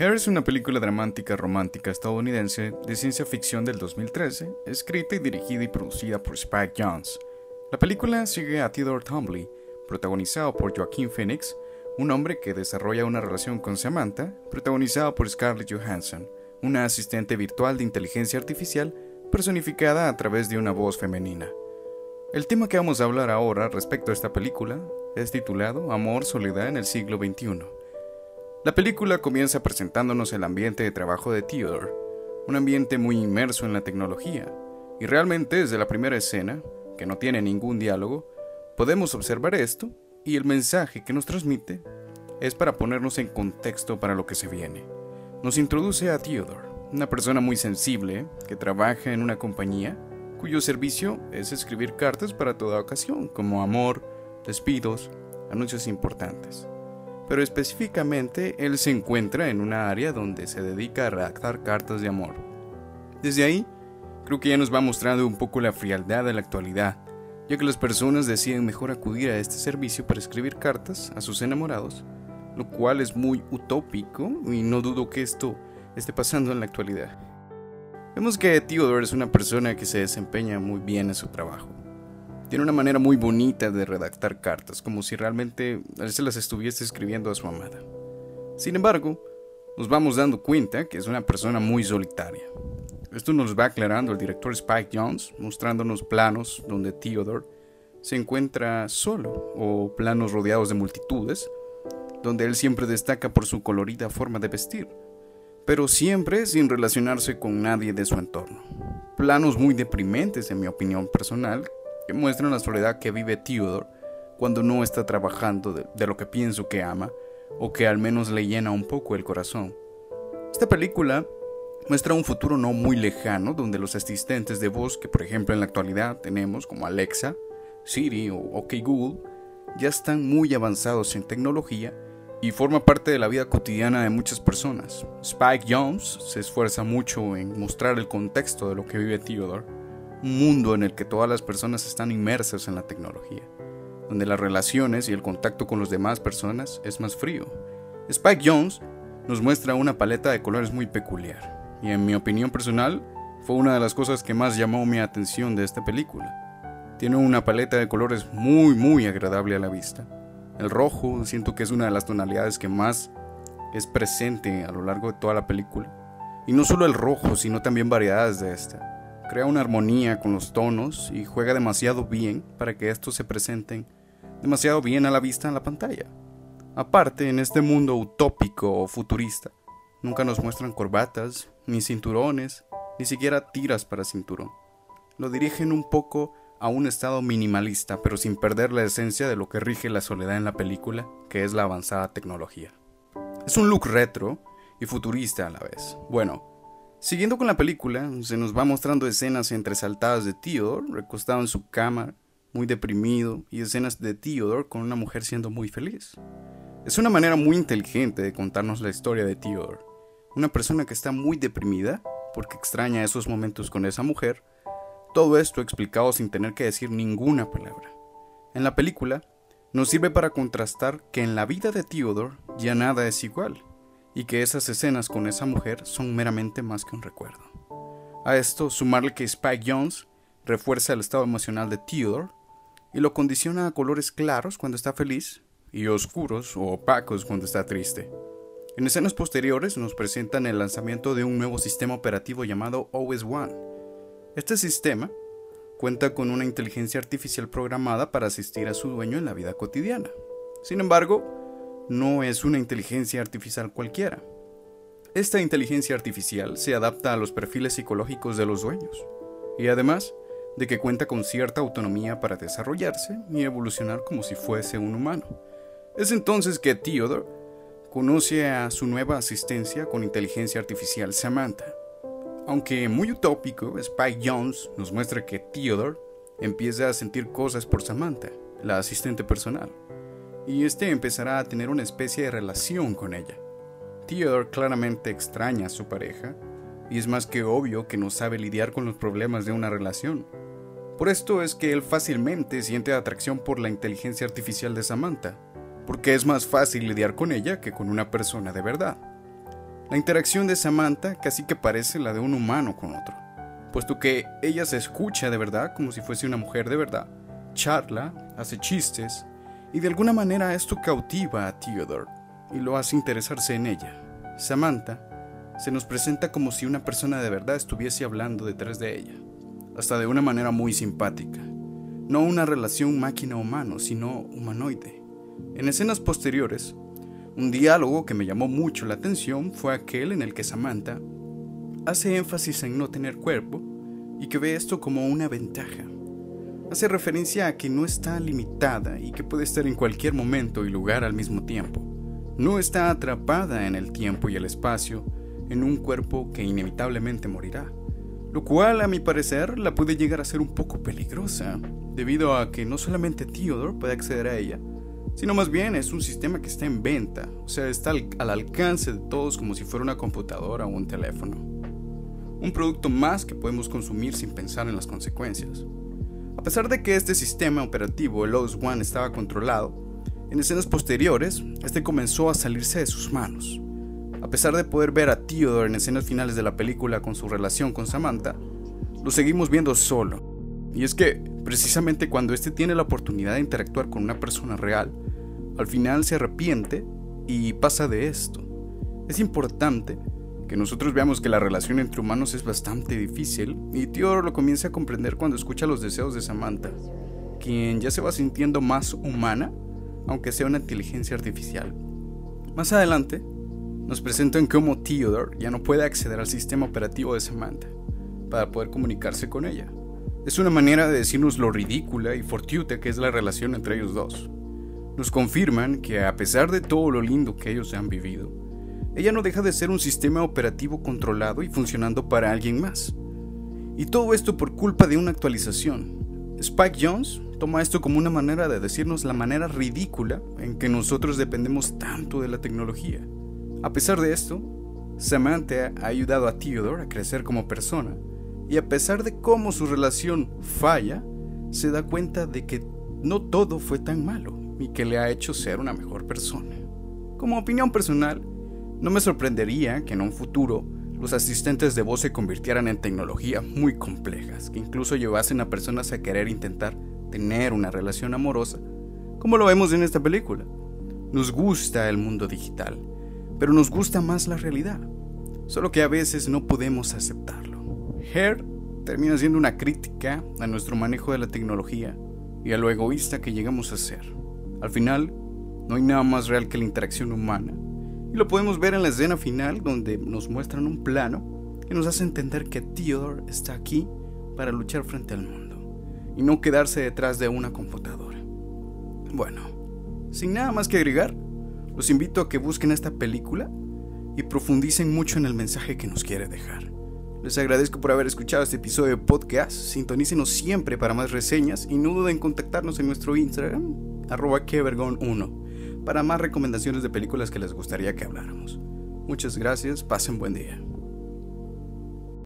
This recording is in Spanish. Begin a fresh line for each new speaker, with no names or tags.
Hair es una película dramática romántica estadounidense de ciencia ficción del 2013, escrita y dirigida y producida por Spike Jones. La película sigue a Theodore Tumbley, protagonizado por Joaquin Phoenix, un hombre que desarrolla una relación con Samantha, protagonizado por Scarlett Johansson, una asistente virtual de inteligencia artificial personificada a través de una voz femenina. El tema que vamos a hablar ahora respecto a esta película es titulado Amor, Soledad en el siglo XXI. La película comienza presentándonos el ambiente de trabajo de Theodore, un ambiente muy inmerso en la tecnología, y realmente desde la primera escena, que no tiene ningún diálogo, podemos observar esto y el mensaje que nos transmite es para ponernos en contexto para lo que se viene. Nos introduce a Theodore, una persona muy sensible que trabaja en una compañía cuyo servicio es escribir cartas para toda ocasión, como amor, despidos, anuncios importantes pero específicamente él se encuentra en una área donde se dedica a redactar cartas de amor. Desde ahí, creo que ya nos va mostrando un poco la frialdad de la actualidad, ya que las personas deciden mejor acudir a este servicio para escribir cartas a sus enamorados, lo cual es muy utópico y no dudo que esto esté pasando en la actualidad. Vemos que Theodore es una persona que se desempeña muy bien en su trabajo. Tiene una manera muy bonita de redactar cartas, como si realmente él se las estuviese escribiendo a su amada. Sin embargo, nos vamos dando cuenta que es una persona muy solitaria. Esto nos va aclarando el director Spike Jones, mostrándonos planos donde Theodore se encuentra solo, o planos rodeados de multitudes, donde él siempre destaca por su colorida forma de vestir, pero siempre sin relacionarse con nadie de su entorno. Planos muy deprimentes, en mi opinión personal, que muestran la soledad que vive Theodore cuando no está trabajando de, lo que pienso que ama, o que al menos le llena un poco el corazón. Esta película muestra un futuro no muy lejano donde los asistentes de voz que por ejemplo en la actualidad tenemos como Alexa, Siri o OK Google ya están muy avanzados en tecnología y forma parte de la vida cotidiana de muchas personas. Spike Jones se esfuerza mucho en mostrar el contexto de lo que vive Theodore un mundo en el que todas las personas están inmersas en la tecnología, donde las relaciones y el contacto con las demás personas es más frío. Spike Jones nos muestra una paleta de colores muy peculiar, y en mi opinión personal fue una de las cosas que más llamó mi atención de esta película. Tiene una paleta de colores muy muy agradable a la vista. El rojo siento que es una de las tonalidades que más es presente a lo largo de toda la película. Y no solo el rojo, sino también variedades de esta crea una armonía con los tonos y juega demasiado bien para que estos se presenten demasiado bien a la vista en la pantalla. Aparte, en este mundo utópico o futurista, nunca nos muestran corbatas, ni cinturones, ni siquiera tiras para cinturón. Lo dirigen un poco a un estado minimalista, pero sin perder la esencia de lo que rige la soledad en la película, que es la avanzada tecnología. Es un look retro y futurista a la vez. Bueno, Siguiendo con la película, se nos va mostrando escenas entresaltadas de Theodore recostado en su cama, muy deprimido, y escenas de Theodore con una mujer siendo muy feliz. Es una manera muy inteligente de contarnos la historia de Theodore, una persona que está muy deprimida porque extraña esos momentos con esa mujer, todo esto explicado sin tener que decir ninguna palabra. En la película, nos sirve para contrastar que en la vida de Theodore ya nada es igual y que esas escenas con esa mujer son meramente más que un recuerdo. A esto sumarle que Spike Jones refuerza el estado emocional de Theodore y lo condiciona a colores claros cuando está feliz y oscuros o opacos cuando está triste. En escenas posteriores nos presentan el lanzamiento de un nuevo sistema operativo llamado OS One. Este sistema cuenta con una inteligencia artificial programada para asistir a su dueño en la vida cotidiana. Sin embargo, no es una inteligencia artificial cualquiera. Esta inteligencia artificial se adapta a los perfiles psicológicos de los dueños, y además de que cuenta con cierta autonomía para desarrollarse y evolucionar como si fuese un humano. Es entonces que Theodore conoce a su nueva asistencia con inteligencia artificial Samantha. Aunque muy utópico, Spike Jones nos muestra que Theodore empieza a sentir cosas por Samantha, la asistente personal y este empezará a tener una especie de relación con ella. Theodore claramente extraña a su pareja, y es más que obvio que no sabe lidiar con los problemas de una relación. Por esto es que él fácilmente siente atracción por la inteligencia artificial de Samantha, porque es más fácil lidiar con ella que con una persona de verdad. La interacción de Samantha casi que parece la de un humano con otro, puesto que ella se escucha de verdad como si fuese una mujer de verdad, charla, hace chistes, y de alguna manera esto cautiva a Theodore y lo hace interesarse en ella. Samantha se nos presenta como si una persona de verdad estuviese hablando detrás de ella, hasta de una manera muy simpática. No una relación máquina-humano, sino humanoide. En escenas posteriores, un diálogo que me llamó mucho la atención fue aquel en el que Samantha hace énfasis en no tener cuerpo y que ve esto como una ventaja. Hace referencia a que no está limitada y que puede estar en cualquier momento y lugar al mismo tiempo. No está atrapada en el tiempo y el espacio, en un cuerpo que inevitablemente morirá. Lo cual, a mi parecer, la puede llegar a ser un poco peligrosa, debido a que no solamente Theodore puede acceder a ella, sino más bien es un sistema que está en venta, o sea, está al, alcance de todos como si fuera una computadora o un teléfono. Un producto más que podemos consumir sin pensar en las consecuencias. A pesar de que este sistema operativo, el OS One, estaba controlado, en escenas posteriores, este comenzó a salirse de sus manos. A pesar de poder ver a Theodore en escenas finales de la película con su relación con Samantha, lo seguimos viendo solo. Y es que, precisamente cuando este tiene la oportunidad de interactuar con una persona real, al final se arrepiente y pasa de esto. Es importante que nosotros veamos que la relación entre humanos es bastante difícil y Theodore lo comienza a comprender cuando escucha los deseos de Samantha, quien ya se va sintiendo más humana, aunque sea una inteligencia artificial. Más adelante, nos presentan cómo Theodore ya no puede acceder al sistema operativo de Samantha para poder comunicarse con ella. Es una manera de decirnos lo ridícula y fortuita que es la relación entre ellos dos nos confirman que a pesar de todo lo lindo que ellos han vivido, ella no deja de ser un sistema operativo controlado y funcionando para alguien más. Y todo esto por culpa de una actualización. Spike Jones toma esto como una manera de decirnos la manera ridícula en que nosotros dependemos tanto de la tecnología. A pesar de esto, Samantha ha ayudado a Theodore a crecer como persona, y a pesar de cómo su relación falla, se da cuenta de que no todo fue tan malo y que le ha hecho ser una mejor persona. Como opinión personal, no me sorprendería que en un futuro los asistentes de voz se convirtieran en tecnología muy complejas, que incluso llevasen a personas a querer intentar tener una relación amorosa, como lo vemos en esta película. Nos gusta el mundo digital, pero nos gusta más la realidad, solo que a veces no podemos aceptarlo. Hair termina siendo una crítica a nuestro manejo de la tecnología y a lo egoísta que llegamos a ser. Al final, no hay nada más real que la interacción humana. Y lo podemos ver en la escena final donde nos muestran un plano que nos hace entender que Theodore está aquí para luchar frente al mundo y no quedarse detrás de una computadora. Bueno, sin nada más que agregar, los invito a que busquen esta película y profundicen mucho en el mensaje que nos quiere dejar. Les agradezco por haber escuchado este episodio de podcast. Sintonícenos siempre para más reseñas y no duden en contactarnos en nuestro Instagram, arroba kevergon1, para más recomendaciones de películas que les gustaría que habláramos. Muchas gracias, pasen buen día.